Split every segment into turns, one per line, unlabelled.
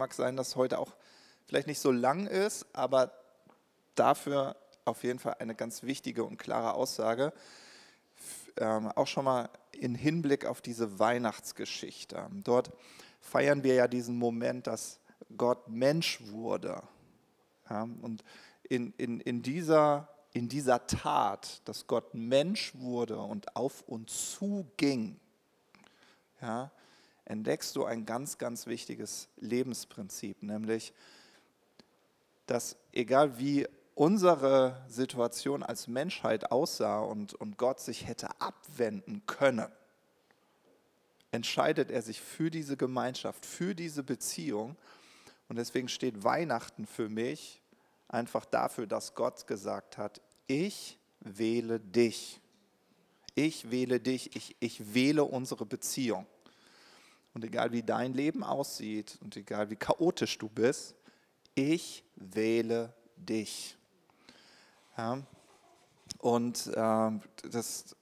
mag sein, dass heute auch vielleicht nicht so lang ist, aber dafür auf jeden Fall eine ganz wichtige und klare Aussage. Ähm, auch schon mal in Hinblick auf diese Weihnachtsgeschichte. Dort feiern wir ja diesen Moment, dass Gott Mensch wurde. Ja, und in, in, in, dieser, in dieser Tat, dass Gott Mensch wurde und auf uns zuging, ja, entdeckst du ein ganz, ganz wichtiges Lebensprinzip, nämlich, dass egal wie unsere Situation als Menschheit aussah und, und Gott sich hätte abwenden können, entscheidet er sich für diese Gemeinschaft, für diese Beziehung. Und deswegen steht Weihnachten für mich einfach dafür, dass Gott gesagt hat, ich wähle dich. Ich wähle dich, ich, ich wähle unsere Beziehung. Und egal wie dein Leben aussieht und egal wie chaotisch du bist, ich wähle dich. Ja? Und äh, das,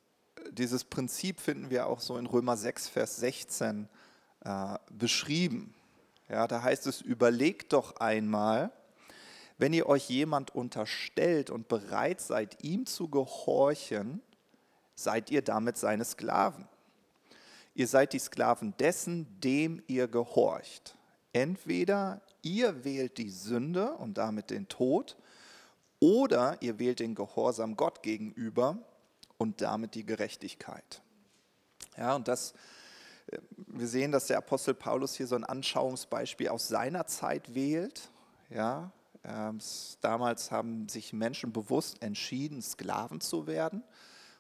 dieses Prinzip finden wir auch so in Römer 6, Vers 16 äh, beschrieben. Ja, da heißt es, überlegt doch einmal, wenn ihr euch jemand unterstellt und bereit seid, ihm zu gehorchen, seid ihr damit seine Sklaven. Ihr seid die Sklaven dessen, dem ihr gehorcht. Entweder ihr wählt die Sünde und damit den Tod, oder ihr wählt den Gehorsam Gott gegenüber und damit die Gerechtigkeit. Ja, und das, äh, wir sehen, dass der Apostel Paulus hier so ein Anschauungsbeispiel aus seiner Zeit wählt. Ja, ähm, damals haben sich Menschen bewusst entschieden, Sklaven zu werden.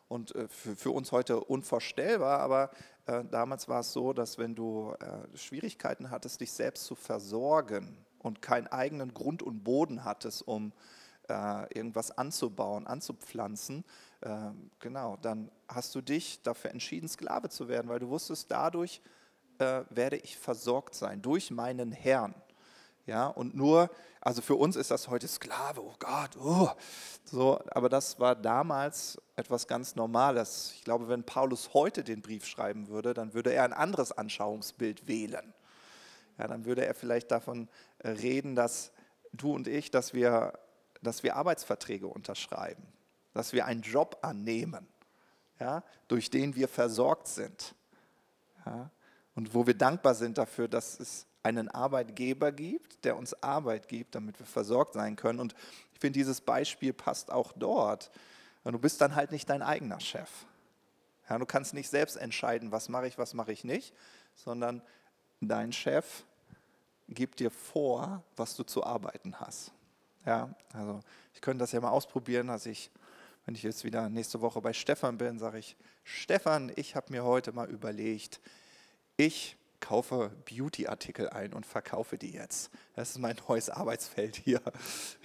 Und äh, für, für uns heute unvorstellbar, aber äh, damals war es so, dass wenn du Schwierigkeiten hattest, dich selbst zu versorgen und keinen eigenen Grund und Boden hattest, um irgendwas anzubauen, anzupflanzen, genau, dann hast du dich dafür entschieden, Sklave zu werden, weil du wusstest, dadurch äh, werde ich versorgt sein, durch meinen Herrn. Ja, und nur, also für uns ist das heute Sklave, oh Gott, oh, so, aber das war damals etwas ganz Normales. Ich glaube, wenn Paulus heute den Brief schreiben würde, dann würde er ein anderes Anschauungsbild wählen. Ja, dann würde er vielleicht davon reden, dass du und ich, dass wir, dass wir Arbeitsverträge unterschreiben dass wir einen Job annehmen, ja, durch den wir versorgt sind. Ja, und wo wir dankbar sind dafür, dass es einen Arbeitgeber gibt, der uns Arbeit gibt, damit wir versorgt sein können. Und ich finde, dieses Beispiel passt auch dort. Du bist dann halt nicht dein eigener Chef. Ja, du kannst nicht selbst entscheiden, was mache ich, was mache ich nicht, sondern dein Chef gibt dir vor, was du zu arbeiten hast. Ja, also ich könnte das ja mal ausprobieren, dass ich wenn ich jetzt wieder nächste Woche bei Stefan bin, sage ich, Stefan, ich habe mir heute mal überlegt, ich kaufe Beauty-Artikel ein und verkaufe die jetzt. Das ist mein neues Arbeitsfeld hier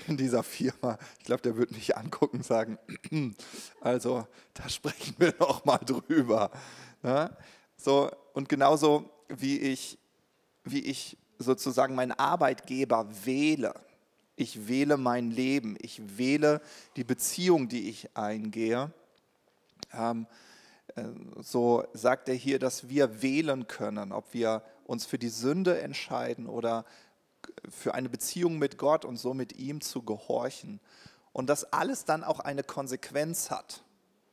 in dieser Firma. Ich glaube, der wird mich angucken und sagen, also da sprechen wir noch mal drüber. Ne? So, und genauso wie ich, wie ich sozusagen meinen Arbeitgeber wähle, ich wähle mein Leben, ich wähle die Beziehung, die ich eingehe. Ähm, äh, so sagt er hier, dass wir wählen können, ob wir uns für die Sünde entscheiden oder für eine Beziehung mit Gott und so mit ihm zu gehorchen. Und dass alles dann auch eine Konsequenz hat.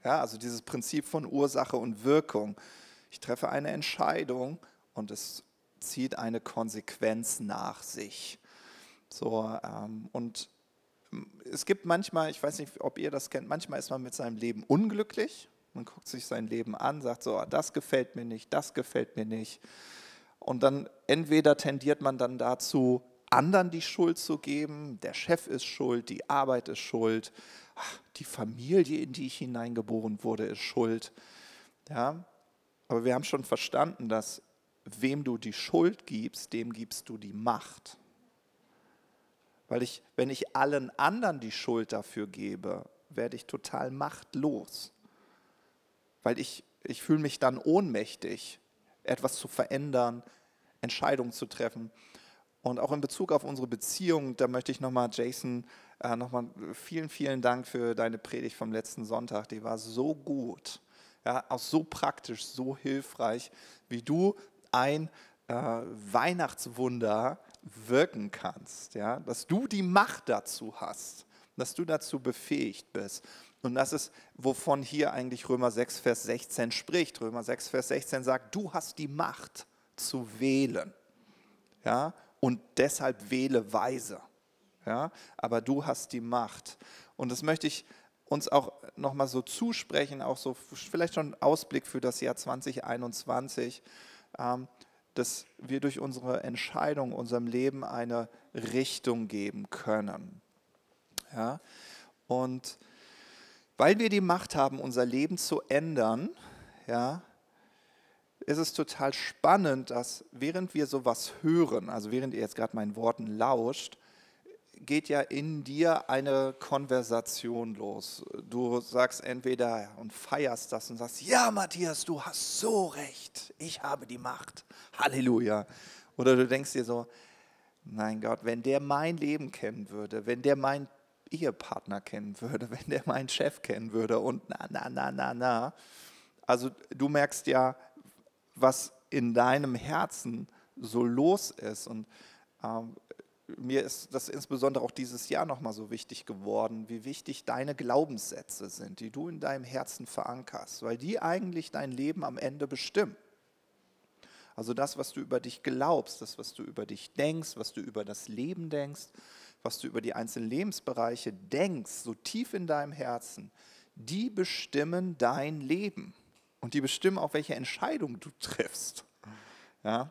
Ja, also dieses Prinzip von Ursache und Wirkung. Ich treffe eine Entscheidung und es zieht eine Konsequenz nach sich. So, ähm, und es gibt manchmal, ich weiß nicht, ob ihr das kennt, manchmal ist man mit seinem Leben unglücklich. Man guckt sich sein Leben an, sagt so, ah, das gefällt mir nicht, das gefällt mir nicht. Und dann entweder tendiert man dann dazu, anderen die Schuld zu geben, der Chef ist schuld, die Arbeit ist schuld, die Familie, in die ich hineingeboren wurde, ist schuld. Ja? Aber wir haben schon verstanden, dass wem du die Schuld gibst, dem gibst du die Macht. Weil ich, wenn ich allen anderen die Schuld dafür gebe, werde ich total machtlos. Weil ich, ich fühle mich dann ohnmächtig, etwas zu verändern, Entscheidungen zu treffen. Und auch in Bezug auf unsere Beziehung, da möchte ich nochmal, Jason, äh, nochmal vielen, vielen Dank für deine Predigt vom letzten Sonntag. Die war so gut, ja, auch so praktisch, so hilfreich, wie du ein äh, Weihnachtswunder wirken kannst, ja, dass du die Macht dazu hast, dass du dazu befähigt bist. Und das ist, wovon hier eigentlich Römer 6, Vers 16 spricht. Römer 6, Vers 16 sagt, du hast die Macht zu wählen. Ja, und deshalb wähle weise. Ja, aber du hast die Macht. Und das möchte ich uns auch nochmal so zusprechen, auch so vielleicht schon Ausblick für das Jahr 2021, ähm, dass wir durch unsere Entscheidung unserem Leben eine Richtung geben können. Ja? Und weil wir die Macht haben, unser Leben zu ändern, ja, ist es total spannend, dass während wir sowas hören, also während ihr jetzt gerade meinen Worten lauscht, geht ja in dir eine Konversation los. Du sagst entweder und feierst das und sagst, ja Matthias, du hast so recht, ich habe die Macht. Halleluja. Oder du denkst dir so, mein Gott, wenn der mein Leben kennen würde, wenn der meinen Ehepartner kennen würde, wenn der meinen Chef kennen würde und na, na, na, na, na. Also du merkst ja, was in deinem Herzen so los ist. Und ähm, mir ist das insbesondere auch dieses Jahr nochmal so wichtig geworden, wie wichtig deine Glaubenssätze sind, die du in deinem Herzen verankerst, weil die eigentlich dein Leben am Ende bestimmen. Also das, was du über dich glaubst, das, was du über dich denkst, was du über das Leben denkst, was du über die einzelnen Lebensbereiche denkst, so tief in deinem Herzen, die bestimmen dein Leben und die bestimmen auch, welche Entscheidung du triffst. Ja,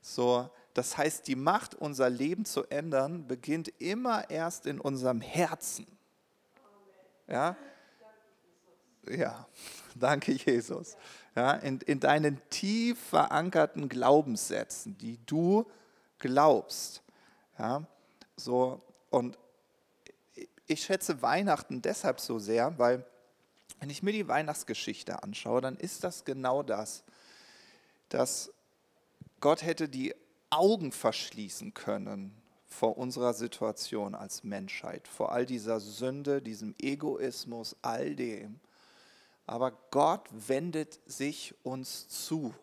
so, das heißt, die Macht, unser Leben zu ändern, beginnt immer erst in unserem Herzen. Ja, ja danke Jesus. Ja, in, in deinen tief verankerten Glaubenssätzen, die du glaubst. Ja, so, und ich schätze Weihnachten deshalb so sehr, weil wenn ich mir die Weihnachtsgeschichte anschaue, dann ist das genau das, dass Gott hätte die Augen verschließen können vor unserer Situation als Menschheit, vor all dieser Sünde, diesem Egoismus, all dem. Aber Gott wendet sich uns zu.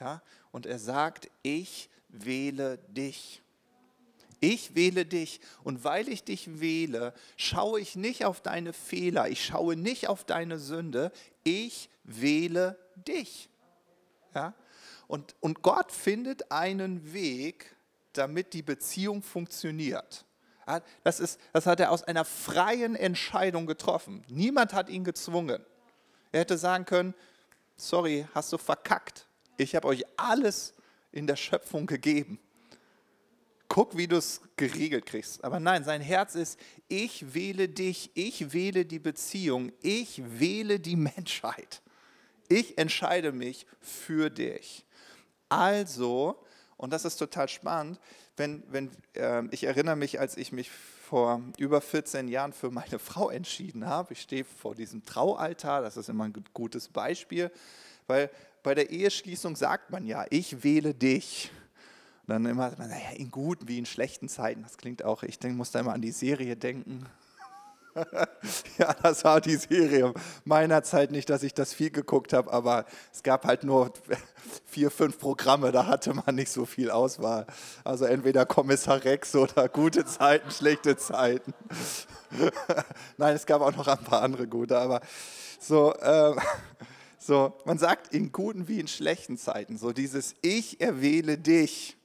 Ja? Und er sagt, ich wähle dich. Ich wähle dich und weil ich dich wähle, schaue ich nicht auf deine Fehler, ich schaue nicht auf deine Sünde, ich wähle dich. Ja? Und, und Gott findet einen Weg, damit die Beziehung funktioniert. Das, ist, das hat er aus einer freien Entscheidung getroffen. Niemand hat ihn gezwungen. Er hätte sagen können, sorry, hast du verkackt. Ich habe euch alles in der Schöpfung gegeben. Guck, wie du es geregelt kriegst. Aber nein, sein Herz ist, ich wähle dich, ich wähle die Beziehung, ich wähle die Menschheit. Ich entscheide mich für dich. Also, und das ist total spannend, wenn, wenn äh, ich erinnere mich, als ich mich vor über 14 Jahren für meine Frau entschieden habe, ich stehe vor diesem Traualtar, das ist immer ein gutes Beispiel, weil bei der Eheschließung sagt man ja, ich wähle dich. Dann immer, naja, in guten wie in schlechten Zeiten, das klingt auch, ich denk, muss da immer an die Serie denken, ja, das war die Serie meiner Zeit nicht, dass ich das viel geguckt habe, aber es gab halt nur vier, fünf Programme, da hatte man nicht so viel Auswahl. Also entweder Kommissar Rex oder gute Zeiten, schlechte Zeiten. Nein, es gab auch noch ein paar andere gute, aber so, äh, so, man sagt in guten wie in schlechten Zeiten, so dieses Ich erwähle dich.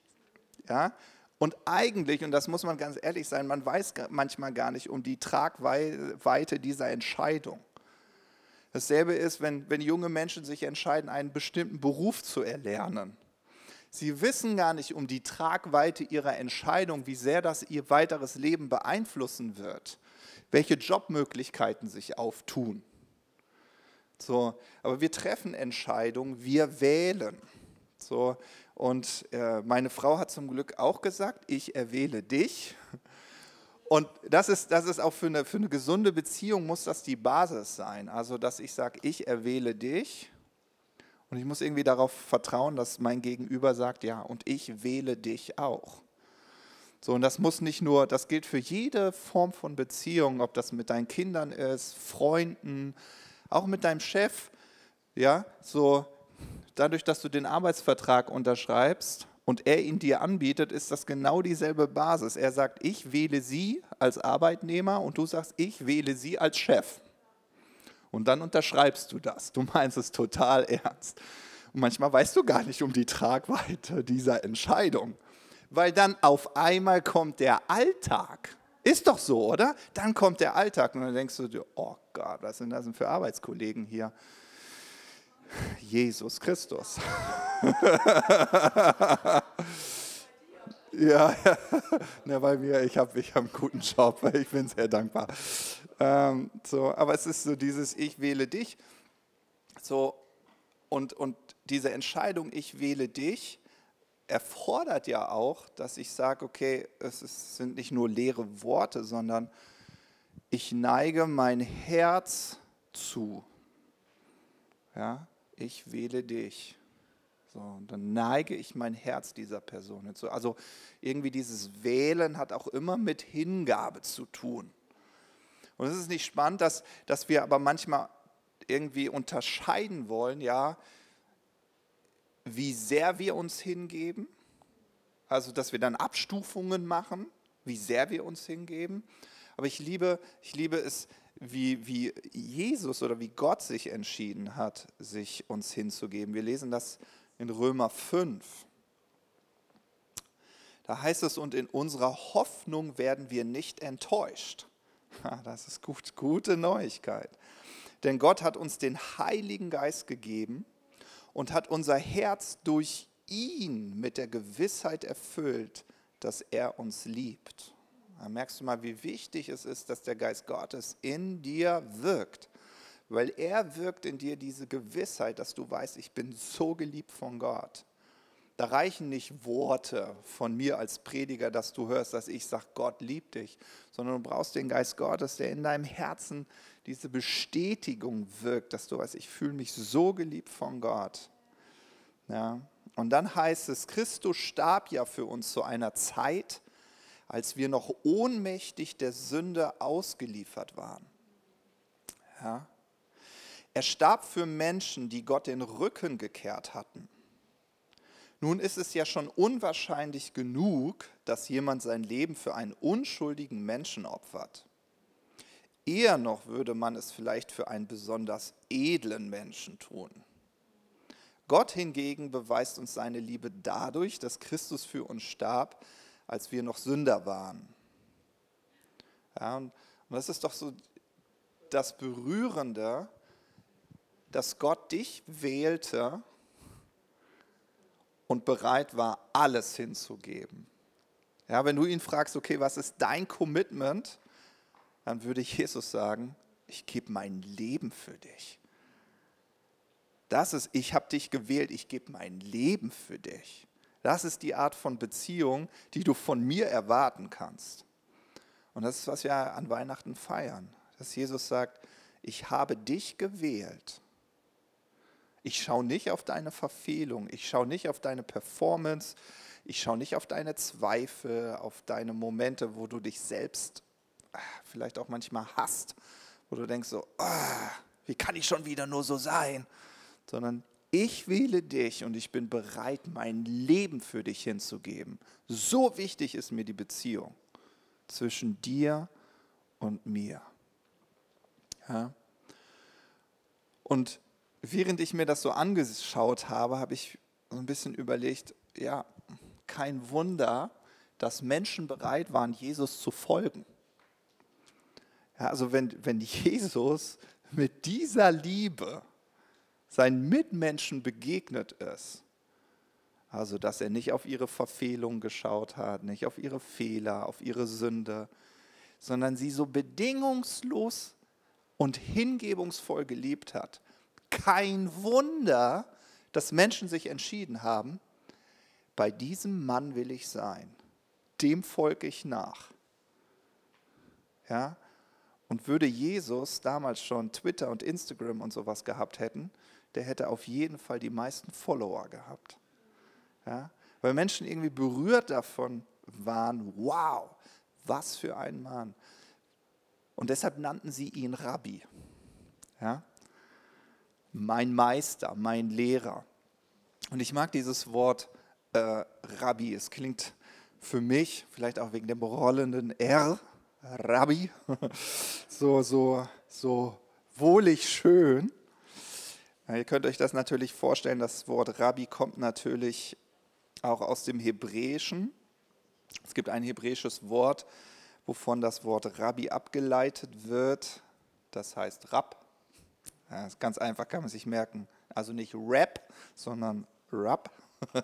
Ja, und eigentlich, und das muss man ganz ehrlich sein, man weiß manchmal gar nicht um die Tragweite dieser Entscheidung. Dasselbe ist, wenn, wenn junge Menschen sich entscheiden, einen bestimmten Beruf zu erlernen. Sie wissen gar nicht um die Tragweite ihrer Entscheidung, wie sehr das ihr weiteres Leben beeinflussen wird, welche Jobmöglichkeiten sich auftun. So, aber wir treffen Entscheidungen, wir wählen. So, und äh, meine Frau hat zum Glück auch gesagt, ich erwähle dich. Und das ist, das ist auch für eine, für eine gesunde Beziehung, muss das die Basis sein. Also, dass ich sage, ich erwähle dich. Und ich muss irgendwie darauf vertrauen, dass mein Gegenüber sagt, ja, und ich wähle dich auch. So, und das muss nicht nur, das gilt für jede Form von Beziehung, ob das mit deinen Kindern ist, Freunden, auch mit deinem Chef. Ja, so, dadurch, dass du den Arbeitsvertrag unterschreibst und er ihn dir anbietet, ist das genau dieselbe Basis. Er sagt, ich wähle sie als Arbeitnehmer und du sagst, ich wähle sie als Chef. Und dann unterschreibst du das. Du meinst es total ernst. Und manchmal weißt du gar nicht um die Tragweite dieser Entscheidung, weil dann auf einmal kommt der Alltag. Ist doch so, oder? Dann kommt der Alltag und dann denkst du dir, oh Gott, was sind das denn für Arbeitskollegen hier? Jesus Christus. ja, ja. Na, bei mir, ich habe ich hab einen guten Job, ich bin sehr dankbar. Ähm, so, aber es ist so dieses Ich wähle dich. So, und, und diese Entscheidung, ich wähle dich, erfordert ja auch, dass ich sage, okay, es ist, sind nicht nur leere Worte, sondern ich neige mein Herz zu. Ja, ich wähle dich. So, dann neige ich mein Herz dieser Person hinzu. Also irgendwie dieses Wählen hat auch immer mit Hingabe zu tun. Und es ist nicht spannend, dass, dass wir aber manchmal irgendwie unterscheiden wollen, ja, wie sehr wir uns hingeben, also dass wir dann Abstufungen machen, wie sehr wir uns hingeben. Aber ich liebe, ich liebe es, wie, wie Jesus oder wie Gott sich entschieden hat, sich uns hinzugeben. Wir lesen das in Römer 5. Da heißt es, und in unserer Hoffnung werden wir nicht enttäuscht. Das ist gut, gute Neuigkeit. Denn Gott hat uns den Heiligen Geist gegeben und hat unser Herz durch ihn mit der Gewissheit erfüllt, dass er uns liebt. Da merkst du mal, wie wichtig es ist, dass der Geist Gottes in dir wirkt. Weil er wirkt in dir diese Gewissheit, dass du weißt, ich bin so geliebt von Gott. Da reichen nicht Worte von mir als Prediger, dass du hörst, dass ich sage, Gott liebt dich, sondern du brauchst den Geist Gottes, der in deinem Herzen diese Bestätigung wirkt, dass du weißt, ich fühle mich so geliebt von Gott. Ja. Und dann heißt es, Christus starb ja für uns zu einer Zeit, als wir noch ohnmächtig der Sünde ausgeliefert waren. Ja. Er starb für Menschen, die Gott den Rücken gekehrt hatten. Nun ist es ja schon unwahrscheinlich genug, dass jemand sein Leben für einen unschuldigen Menschen opfert. Eher noch würde man es vielleicht für einen besonders edlen Menschen tun. Gott hingegen beweist uns seine Liebe dadurch, dass Christus für uns starb, als wir noch Sünder waren. Ja, und das ist doch so das Berührende, dass Gott dich wählte und bereit war, alles hinzugeben. Ja, wenn du ihn fragst, okay, was ist dein Commitment, dann würde Jesus sagen, ich gebe mein Leben für dich. Das ist, ich habe dich gewählt, ich gebe mein Leben für dich. Das ist die Art von Beziehung, die du von mir erwarten kannst. Und das ist, was wir an Weihnachten feiern. Dass Jesus sagt, ich habe dich gewählt. Ich schaue nicht auf deine Verfehlung, ich schaue nicht auf deine Performance, ich schaue nicht auf deine Zweifel, auf deine Momente, wo du dich selbst ah, vielleicht auch manchmal hasst, wo du denkst so, oh, wie kann ich schon wieder nur so sein? Sondern ich wähle dich und ich bin bereit, mein Leben für dich hinzugeben. So wichtig ist mir die Beziehung zwischen dir und mir. Ja? Und während ich mir das so angeschaut habe, habe ich so ein bisschen überlegt, ja, kein Wunder, dass Menschen bereit waren, Jesus zu folgen. Ja, also wenn, wenn Jesus mit dieser Liebe seinen Mitmenschen begegnet ist. Also, dass er nicht auf ihre Verfehlung geschaut hat, nicht auf ihre Fehler, auf ihre Sünde, sondern sie so bedingungslos und hingebungsvoll geliebt hat. Kein Wunder, dass Menschen sich entschieden haben, bei diesem Mann will ich sein, dem folge ich nach. Ja? Und würde Jesus damals schon Twitter und Instagram und sowas gehabt hätten, der hätte auf jeden Fall die meisten Follower gehabt. Ja? Weil Menschen irgendwie berührt davon waren, wow, was für ein Mann. Und deshalb nannten sie ihn Rabbi. Ja? Mein Meister, mein Lehrer. Und ich mag dieses Wort äh, Rabbi. Es klingt für mich, vielleicht auch wegen dem rollenden R, Rabbi, so, so, so wohlig schön. Ihr könnt euch das natürlich vorstellen, das Wort Rabbi kommt natürlich auch aus dem Hebräischen. Es gibt ein hebräisches Wort, wovon das Wort Rabbi abgeleitet wird. Das heißt Rab. Ja, ganz einfach, kann man sich merken. Also nicht Rap, sondern Rab.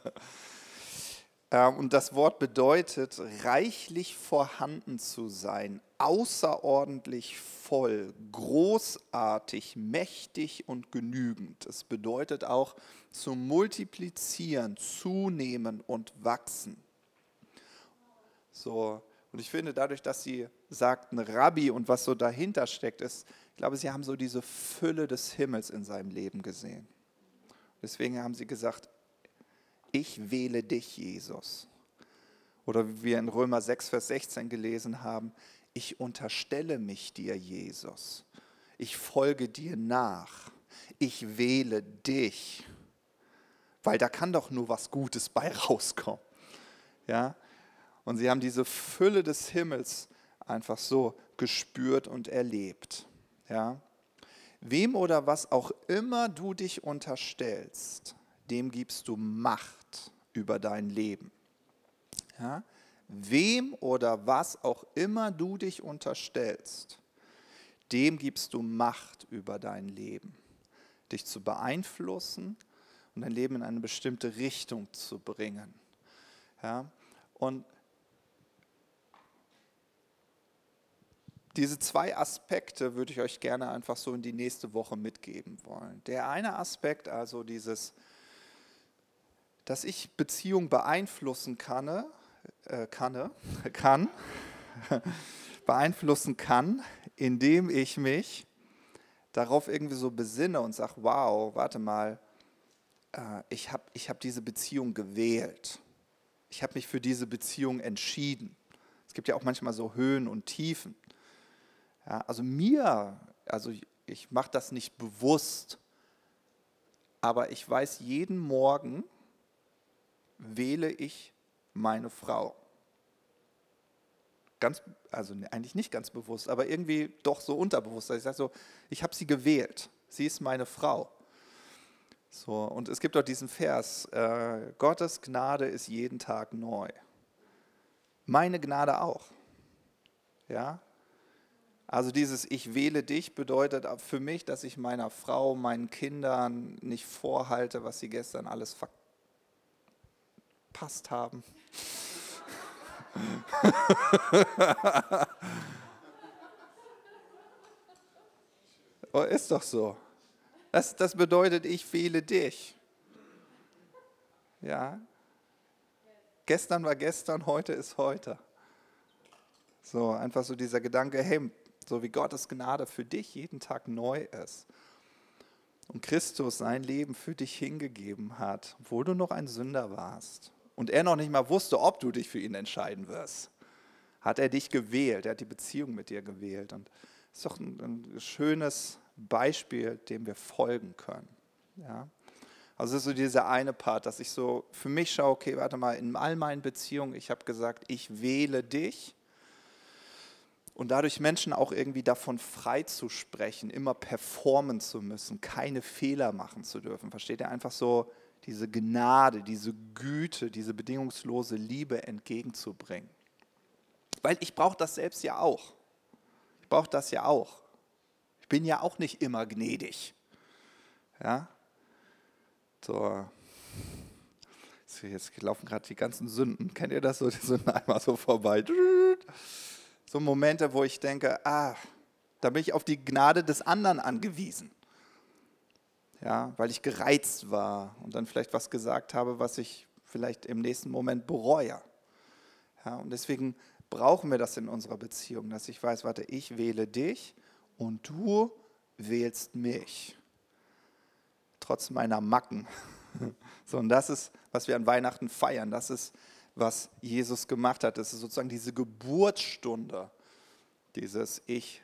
Ähm, und das Wort bedeutet, reichlich vorhanden zu sein, außerordentlich voll, großartig, mächtig und genügend. Es bedeutet auch zu multiplizieren, zunehmen und wachsen. So, und ich finde, dadurch, dass sie sagten Rabbi und was so dahinter steckt, ist, ich glaube, sie haben so diese Fülle des Himmels in seinem Leben gesehen. Deswegen haben sie gesagt, ich wähle dich, Jesus. Oder wie wir in Römer 6, Vers 16 gelesen haben, ich unterstelle mich dir, Jesus. Ich folge dir nach. Ich wähle dich. Weil da kann doch nur was Gutes bei rauskommen. Ja? Und sie haben diese Fülle des Himmels einfach so gespürt und erlebt. Ja? Wem oder was auch immer du dich unterstellst, dem gibst du Macht über dein Leben. Ja? Wem oder was auch immer du dich unterstellst, dem gibst du Macht über dein Leben, dich zu beeinflussen und dein Leben in eine bestimmte Richtung zu bringen. Ja? Und diese zwei Aspekte würde ich euch gerne einfach so in die nächste Woche mitgeben wollen. Der eine Aspekt, also dieses dass ich Beziehung beeinflussen kann, äh, kann, kann beeinflussen kann, indem ich mich darauf irgendwie so besinne und sage, wow, warte mal, äh, ich habe ich hab diese Beziehung gewählt. Ich habe mich für diese Beziehung entschieden. Es gibt ja auch manchmal so Höhen und Tiefen. Ja, also mir, also ich mache das nicht bewusst, aber ich weiß jeden Morgen, wähle ich meine Frau. Ganz, also eigentlich nicht ganz bewusst, aber irgendwie doch so unterbewusst. Ich sage so, ich habe sie gewählt. Sie ist meine Frau. So, und es gibt auch diesen Vers, äh, Gottes Gnade ist jeden Tag neu. Meine Gnade auch. Ja? Also dieses Ich wähle dich bedeutet für mich, dass ich meiner Frau, meinen Kindern nicht vorhalte, was sie gestern alles verkauft verpasst haben. oh, ist doch so. Das, das bedeutet, ich wähle dich. Ja. Gestern war gestern, heute ist heute. So, einfach so dieser Gedanke, hey, so wie Gottes Gnade für dich jeden Tag neu ist und Christus sein Leben für dich hingegeben hat, obwohl du noch ein Sünder warst und er noch nicht mal wusste, ob du dich für ihn entscheiden wirst, hat er dich gewählt, er hat die Beziehung mit dir gewählt. Und das ist doch ein, ein schönes Beispiel, dem wir folgen können. Ja? Also das ist so dieser eine Part, dass ich so für mich schaue, okay, warte mal, in all meinen Beziehungen, ich habe gesagt, ich wähle dich. Und dadurch Menschen auch irgendwie davon frei zu sprechen, immer performen zu müssen, keine Fehler machen zu dürfen. Versteht ihr? Einfach so diese Gnade, diese Güte, diese bedingungslose Liebe entgegenzubringen. Weil ich brauche das selbst ja auch. Ich brauche das ja auch. Ich bin ja auch nicht immer gnädig. Ja? So. Jetzt laufen gerade die ganzen Sünden. Kennt ihr das so? Die Sünden einmal so vorbei. So Momente, wo ich denke, ah, da bin ich auf die Gnade des anderen angewiesen ja, weil ich gereizt war und dann vielleicht was gesagt habe, was ich vielleicht im nächsten Moment bereue. Ja, und deswegen brauchen wir das in unserer Beziehung, dass ich weiß, warte, ich wähle dich und du wählst mich. Trotz meiner Macken. So, und das ist, was wir an Weihnachten feiern. Das ist, was Jesus gemacht hat. Das ist sozusagen diese Geburtsstunde, dieses Ich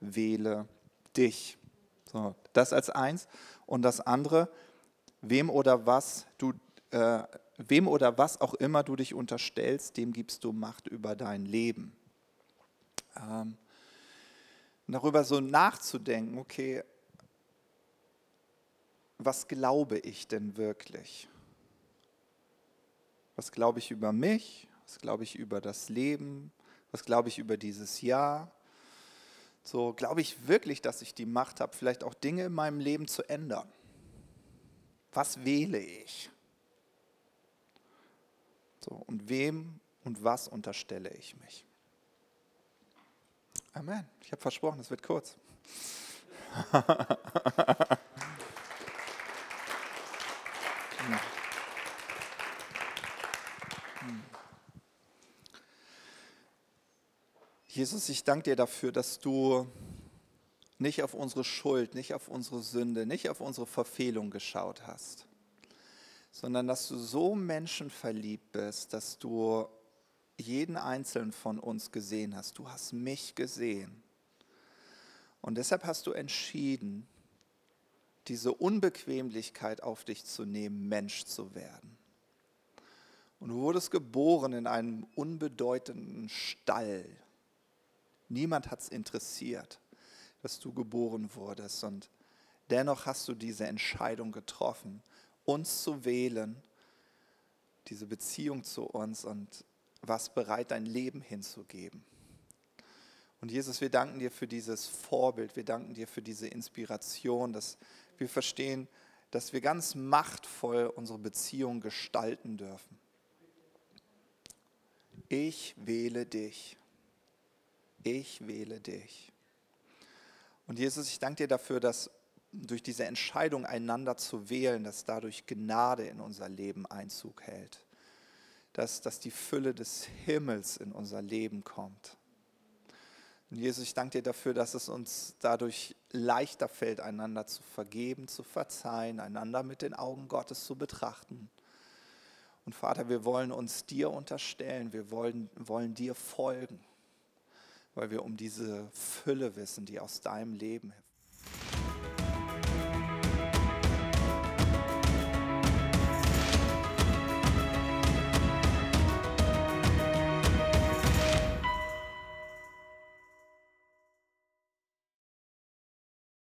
wähle dich. So, das als eins. Und das andere, wem oder was du äh, wem oder was auch immer du dich unterstellst, dem gibst du Macht über dein Leben. Ähm, darüber so nachzudenken, okay, was glaube ich denn wirklich? Was glaube ich über mich? Was glaube ich über das Leben? Was glaube ich über dieses Jahr? So glaube ich wirklich, dass ich die Macht habe, vielleicht auch Dinge in meinem Leben zu ändern. Was wähle ich? So, und wem und was unterstelle ich mich? Amen. Ich habe versprochen, es wird kurz. Jesus, ich danke dir dafür, dass du nicht auf unsere Schuld, nicht auf unsere Sünde, nicht auf unsere Verfehlung geschaut hast, sondern dass du so menschenverliebt bist, dass du jeden einzelnen von uns gesehen hast. Du hast mich gesehen. Und deshalb hast du entschieden, diese Unbequemlichkeit auf dich zu nehmen, Mensch zu werden. Und du wurdest geboren in einem unbedeutenden Stall, Niemand hat es interessiert, dass du geboren wurdest. Und dennoch hast du diese Entscheidung getroffen, uns zu wählen, diese Beziehung zu uns und was bereit, dein Leben hinzugeben. Und Jesus, wir danken dir für dieses Vorbild, wir danken dir für diese Inspiration, dass wir verstehen, dass wir ganz machtvoll unsere Beziehung gestalten dürfen. Ich wähle dich ich wähle dich. Und Jesus, ich danke dir dafür, dass durch diese Entscheidung, einander zu wählen, dass dadurch Gnade in unser Leben Einzug hält. Dass, dass die Fülle des Himmels in unser Leben kommt. Und Jesus, ich danke dir dafür, dass es uns dadurch leichter fällt, einander zu vergeben, zu verzeihen, einander mit den Augen Gottes zu betrachten. Und Vater, wir wollen uns dir unterstellen, wir wollen, wollen dir folgen weil wir um diese Fülle wissen, die aus deinem Leben